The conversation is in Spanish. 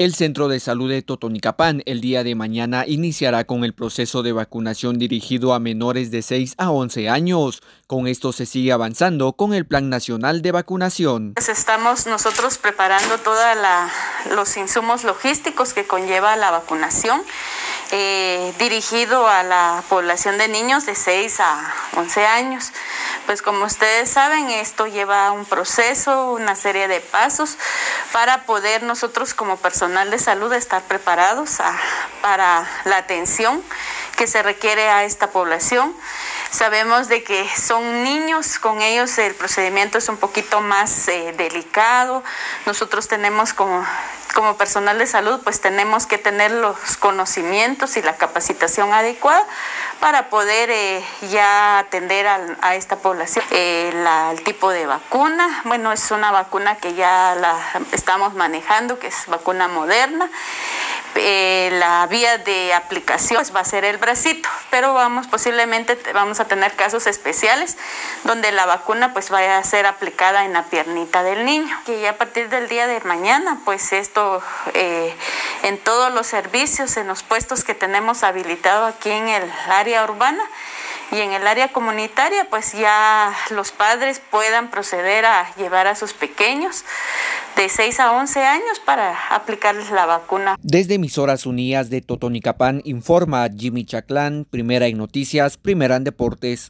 El Centro de Salud de Totonicapán el día de mañana iniciará con el proceso de vacunación dirigido a menores de 6 a 11 años. Con esto se sigue avanzando con el Plan Nacional de Vacunación. Pues estamos nosotros preparando todos los insumos logísticos que conlleva la vacunación. Eh, dirigido a la población de niños de 6 a 11 años. Pues como ustedes saben, esto lleva un proceso, una serie de pasos para poder nosotros como personal de salud estar preparados para la atención que se requiere a esta población. Sabemos de que son niños, con ellos el procedimiento es un poquito más eh, delicado. Nosotros tenemos como, personal de salud, pues tenemos que tener los conocimientos y la capacitación adecuada para poder eh, ya atender a, esta población. Eh, el tipo de vacuna, bueno, es una vacuna que ya la estamos manejando, que es vacuna moderna. Eh, la vía de aplicación va a ser el bracito, pero vamos posiblemente vamos a tener casos especiales donde la vacuna pues vaya a ser aplicada en la piernita del niño. Y a partir del día de mañana pues esto eh, en todos los servicios, en los puestos que tenemos habilitado aquí en el área urbana, y en el área comunitaria pues ya los padres puedan proceder a llevar a sus pequeños de 6 a 11 años para aplicarles la vacuna. Desde emisoras unidas de Totonicapán informa Jimmy Chaclán, primera en noticias, primera en deportes.